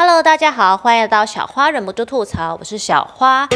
Hello，大家好，欢迎来到小花忍不住吐槽，我是小花。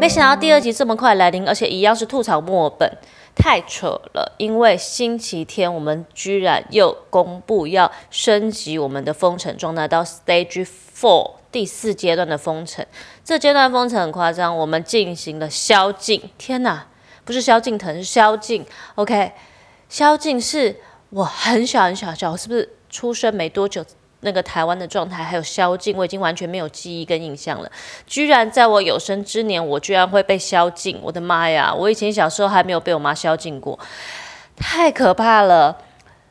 没想到第二集这么快来临，而且一样是吐槽墨本，太扯了！因为星期天我们居然又公布要升级我们的封城状态到 Stage Four 第四阶段的封城。这阶段封城很夸张，我们进行了宵禁。天哪，不是萧敬腾，是宵禁。OK，宵禁是。我很小很小小，我是不是出生没多久？那个台湾的状态还有宵禁，我已经完全没有记忆跟印象了。居然在我有生之年，我居然会被宵禁！我的妈呀！我以前小时候还没有被我妈宵禁过，太可怕了。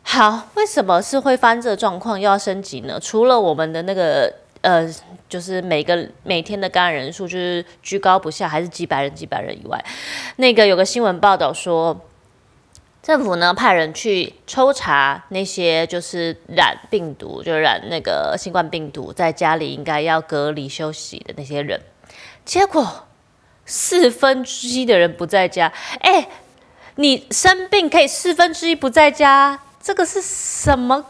好，为什么是会翻这个状况又要升级呢？除了我们的那个呃，就是每个每天的感染人数就是居高不下，还是几百人几百人以外，那个有个新闻报道说。政府呢派人去抽查那些就是染病毒，就染那个新冠病毒，在家里应该要隔离休息的那些人，结果四分之一的人不在家。哎，你生病可以四分之一不在家，这个是什么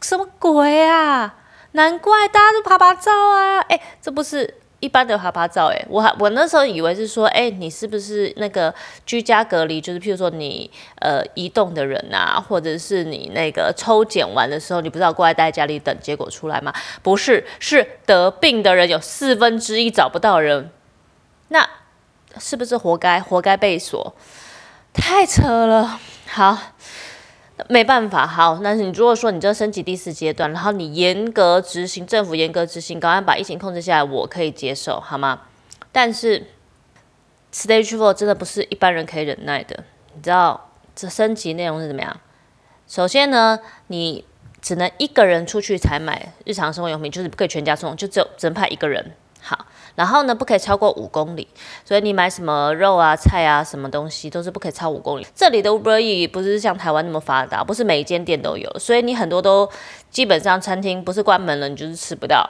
什么鬼啊？难怪大家都拍拍照啊！哎，这不是。一般的哈巴照，哎，我我那时候以为是说，哎，你是不是那个居家隔离？就是譬如说你呃移动的人啊，或者是你那个抽检完的时候，你不知道过来待在家里等结果出来吗？不是，是得病的人有四分之一找不到人，那是不是活该？活该被锁？太扯了。好。没办法，好，但是你如果说你这升级第四阶段，然后你严格执行，政府严格执行，赶快把疫情控制下来，我可以接受，好吗？但是 Stage Four 真的不是一般人可以忍耐的，你知道这升级内容是怎么样？首先呢，你只能一个人出去采买日常生活用品，就是不可以全家送，就只有只能派一个人。然后呢，不可以超过五公里，所以你买什么肉啊、菜啊，什么东西都是不可以超五公里。这里的 Uber E 不是像台湾那么发达，不是每一间店都有，所以你很多都基本上餐厅不是关门了，你就是吃不到。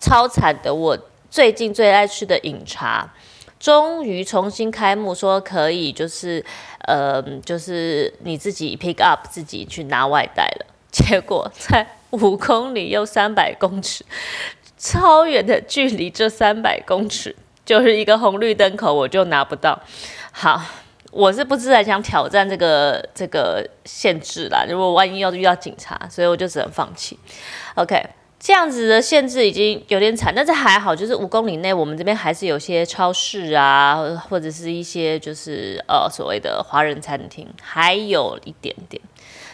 超惨的，我最近最爱吃的饮茶，终于重新开幕，说可以就是呃，就是你自己 pick up 自己去拿外带了，结果在五公里又三百公尺。超远的距离，这三百公尺就是一个红绿灯口，我就拿不到。好，我是不是还想挑战这个这个限制啦？如果万一要遇到警察，所以我就只能放弃。OK，这样子的限制已经有点惨，但是还好，就是五公里内，我们这边还是有些超市啊，或者是一些就是呃所谓的华人餐厅，还有一点点。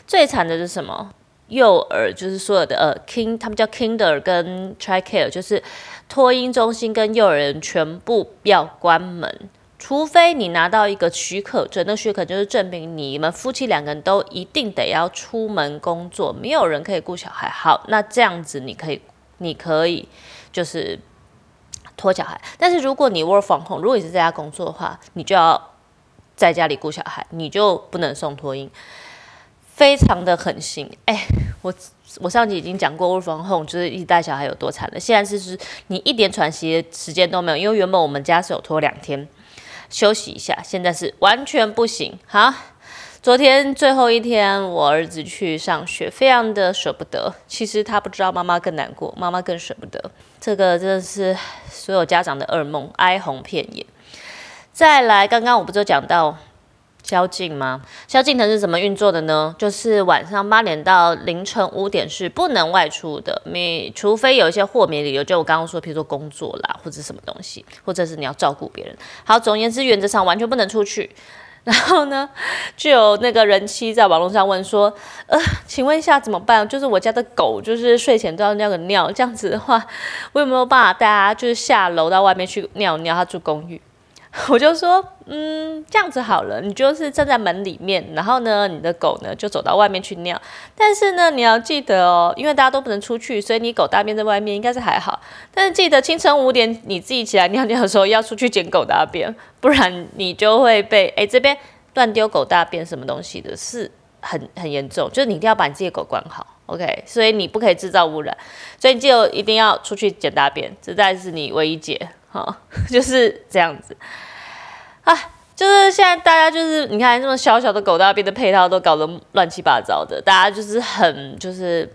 最惨的是什么？幼儿就是所有的呃，king 他们叫 kinder 跟 try care，就是托婴中心跟幼儿园全部要关门，除非你拿到一个许可证，那许可就是证明你们夫妻两个人都一定得要出门工作，没有人可以顾小孩。好，那这样子你可以，你可以就是托小孩。但是如果你 work from home，如果你是在家工作的话，你就要在家里顾小孩，你就不能送托婴。非常的狠心，哎，我我上集已经讲过，work from home 就是一带小孩有多惨了。现在是是，你一点喘息的时间都没有，因为原本我们家是有拖两天休息一下，现在是完全不行。好，昨天最后一天，我儿子去上学，非常的舍不得。其实他不知道妈妈更难过，妈妈更舍不得。这个真的是所有家长的噩梦，哀鸿遍野。再来，刚刚我不就讲到。宵禁吗？宵禁它是怎么运作的呢？就是晚上八点到凌晨五点是不能外出的，你除非有一些豁免理由，就我刚刚说，比如说工作啦，或者什么东西，或者是你要照顾别人。好，总而言之，原则上完全不能出去。然后呢，就有那个人妻在网络上问说：“呃，请问一下怎么办？就是我家的狗就是睡前都要尿个尿，这样子的话，我有没有办法带它就是下楼到外面去尿尿？它住公寓。” 我就说，嗯，这样子好了，你就是站在门里面，然后呢，你的狗呢就走到外面去尿。但是呢，你要记得哦，因为大家都不能出去，所以你狗大便在外面应该是还好。但是记得清晨五点你自己起来尿尿的时候要出去捡狗大便，不然你就会被 哎这边乱丢狗大便什么东西的，是很很严重。就是你一定要把你自己的狗管好，OK？所以你不可以制造污染，所以你就一定要出去捡大便，这才是你唯一解。好，就是这样子啊。就是现在大家就是你看这么小小的狗大便的配套都搞得乱七八糟的，大家就是很就是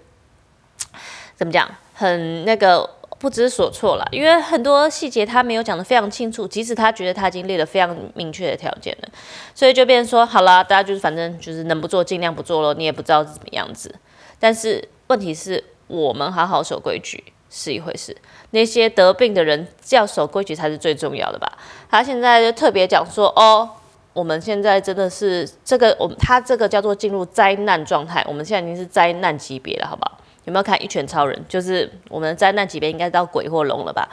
怎么讲，很那个不知所措了，因为很多细节他没有讲得非常清楚，即使他觉得他已经列了非常明确的条件了，所以就变成说好了，大家就是反正就是能不做尽量不做了，你也不知道是怎么样子。但是问题是我们好好守规矩是一回事，那些得病的人要守规矩才是最重要的吧？他现在就特别讲说哦。我们现在真的是这个，我们他这个叫做进入灾难状态。我们现在已经是灾难级别了，好不好？有没有看《一拳超人》？就是我们的灾难级别应该到鬼或龙了吧？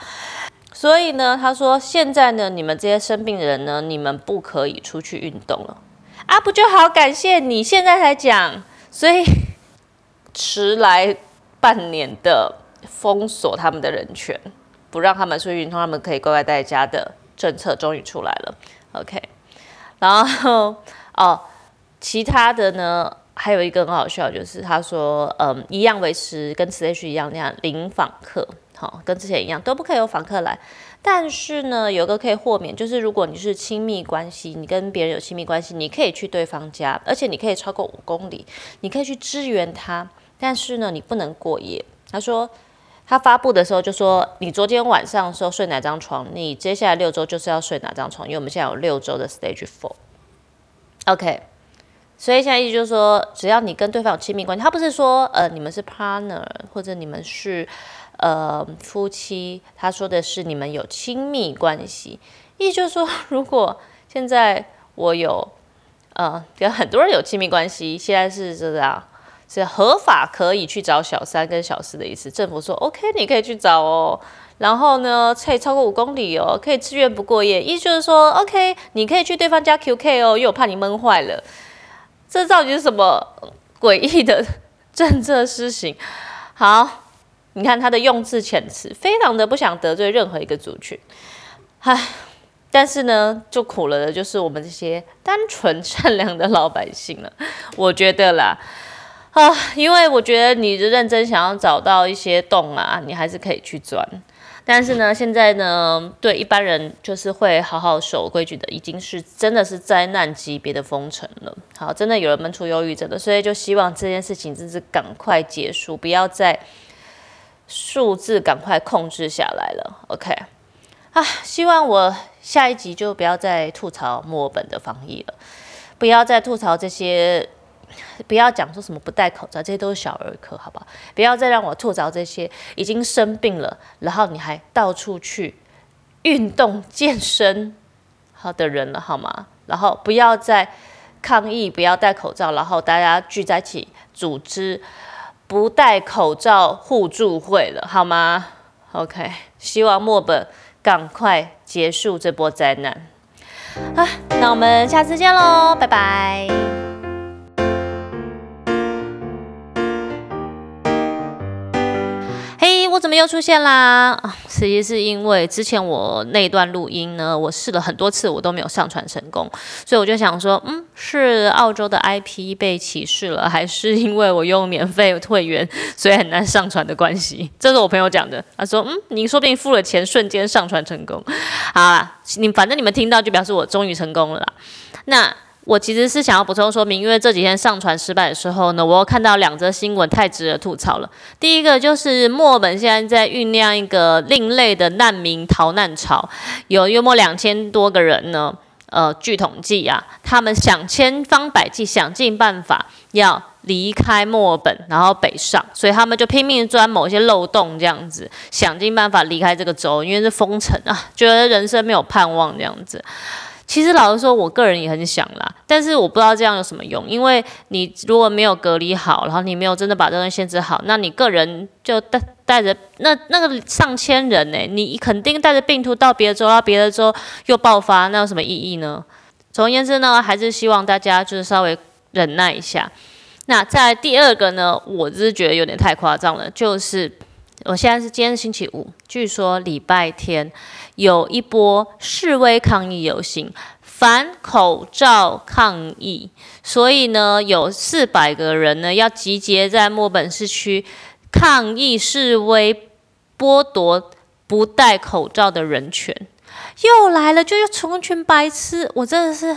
所以呢，他说现在呢，你们这些生病的人呢，你们不可以出去运动了啊！不就好？感谢你现在才讲，所以 迟来半年的封锁他们的人权，不让他们出去运动，他们可以乖乖待在家的政策终于出来了。OK。然后哦，其他的呢，还有一个很好笑，就是他说，嗯，一样维持跟 s H 一样那样零访客，好，跟之前一样都不可以有访客来。但是呢，有个可以豁免，就是如果你是亲密关系，你跟别人有亲密关系，你可以去对方家，而且你可以超过五公里，你可以去支援他。但是呢，你不能过夜。他说，他发布的时候就说，你昨天晚上的时候睡哪张床，你接下来六周就是要睡哪张床，因为我们现在有六周的 Stage Four。OK，所以现在意思就是说，只要你跟对方有亲密关系，他不是说呃你们是 partner 或者你们是呃夫妻，他说的是你们有亲密关系。意思就是说，如果现在我有呃跟很多人有亲密关系，现在是这样是合法可以去找小三跟小四的意思。政府说 OK，你可以去找哦。然后呢，可以超过五公里哦，可以自愿不过夜，意思就是说，OK，你可以去对方家 QK 哦，因为我怕你闷坏了。这到底是什么诡异的 政策施行？好，你看他的用字遣词，非常的不想得罪任何一个族群。唉，但是呢，就苦了的就是我们这些单纯善良的老百姓了。我觉得啦，啊，因为我觉得你认真想要找到一些洞啊，你还是可以去钻。但是呢，现在呢，对一般人就是会好好守规矩的，已经是真的是灾难级别的封城了。好，真的有人闷出忧郁症的，所以就希望这件事情真是赶快结束，不要再数字赶快控制下来了。OK，啊，希望我下一集就不要再吐槽墨尔本的防疫了，不要再吐槽这些。不要讲说什么不戴口罩，这些都是小儿科，好不好？不要再让我吐槽这些已经生病了，然后你还到处去运动健身好的人了，好吗？然后不要再抗议，不要戴口罩，然后大家聚在一起组织不戴口罩互助会了，好吗？OK，希望墨本赶快结束这波灾难。啊，那我们下次见喽，拜拜。我怎么又出现啦？实际是因为之前我那段录音呢，我试了很多次，我都没有上传成功，所以我就想说，嗯，是澳洲的 IP 被歧视了，还是因为我用免费会员，所以很难上传的关系？这是我朋友讲的，他说，嗯，你说不定付了钱，瞬间上传成功。好啦，你反正你们听到就表示我终于成功了啦。那。我其实是想要补充说明，因为这几天上传失败的时候呢，我又看到两则新闻太值得吐槽了。第一个就是墨尔本现在在酝酿一个另类的难民逃难潮，有约莫两千多个人呢，呃，据统计啊，他们想千方百计、想尽办法要离开墨尔本，然后北上，所以他们就拼命钻某些漏洞，这样子想尽办法离开这个州，因为是封城啊，觉得人生没有盼望这样子。其实老实说，我个人也很想啦，但是我不知道这样有什么用，因为你如果没有隔离好，然后你没有真的把这东西限制好，那你个人就带带着那那个上千人呢，你肯定带着病毒到别的州，到别的州又爆发，那有什么意义呢？总而言之呢，还是希望大家就是稍微忍耐一下。那在第二个呢，我只是觉得有点太夸张了，就是我现在是今天星期五，据说礼拜天。有一波示威抗议游行，反口罩抗议，所以呢，有四百个人呢要集结在墨本市区抗议示威，剥夺不戴口罩的人权。又来了，就又成群白痴，我真的是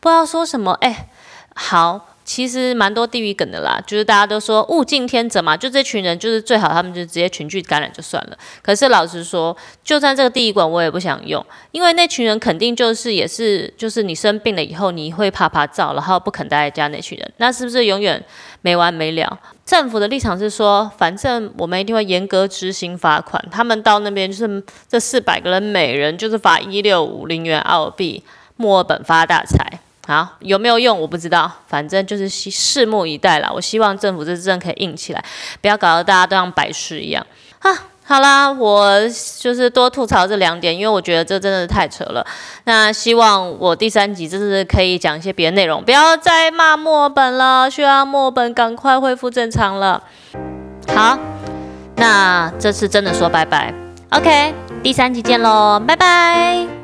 不知道说什么。哎，好。其实蛮多地域梗的啦，就是大家都说物竞天择嘛，就这群人就是最好，他们就直接群聚感染就算了。可是老实说，就算这个地域馆我也不想用，因为那群人肯定就是也是就是你生病了以后你会怕怕照，然后不肯待在家那群人，那是不是永远没完没了？政府的立场是说，反正我们一定会严格执行罚款，他们到那边就是这四百个人每人就是罚一六五零元澳币，墨尔本发大财。好，有没有用我不知道，反正就是拭目以待啦。我希望政府这政可以硬起来，不要搞得大家都像白痴一样。啊，好啦，我就是多吐槽这两点，因为我觉得这真的是太扯了。那希望我第三集就是可以讲一些别的内容，不要再骂墨尔本了，希望墨尔本赶快恢复正常了。好，那这次真的说拜拜。OK，第三集见喽，拜拜。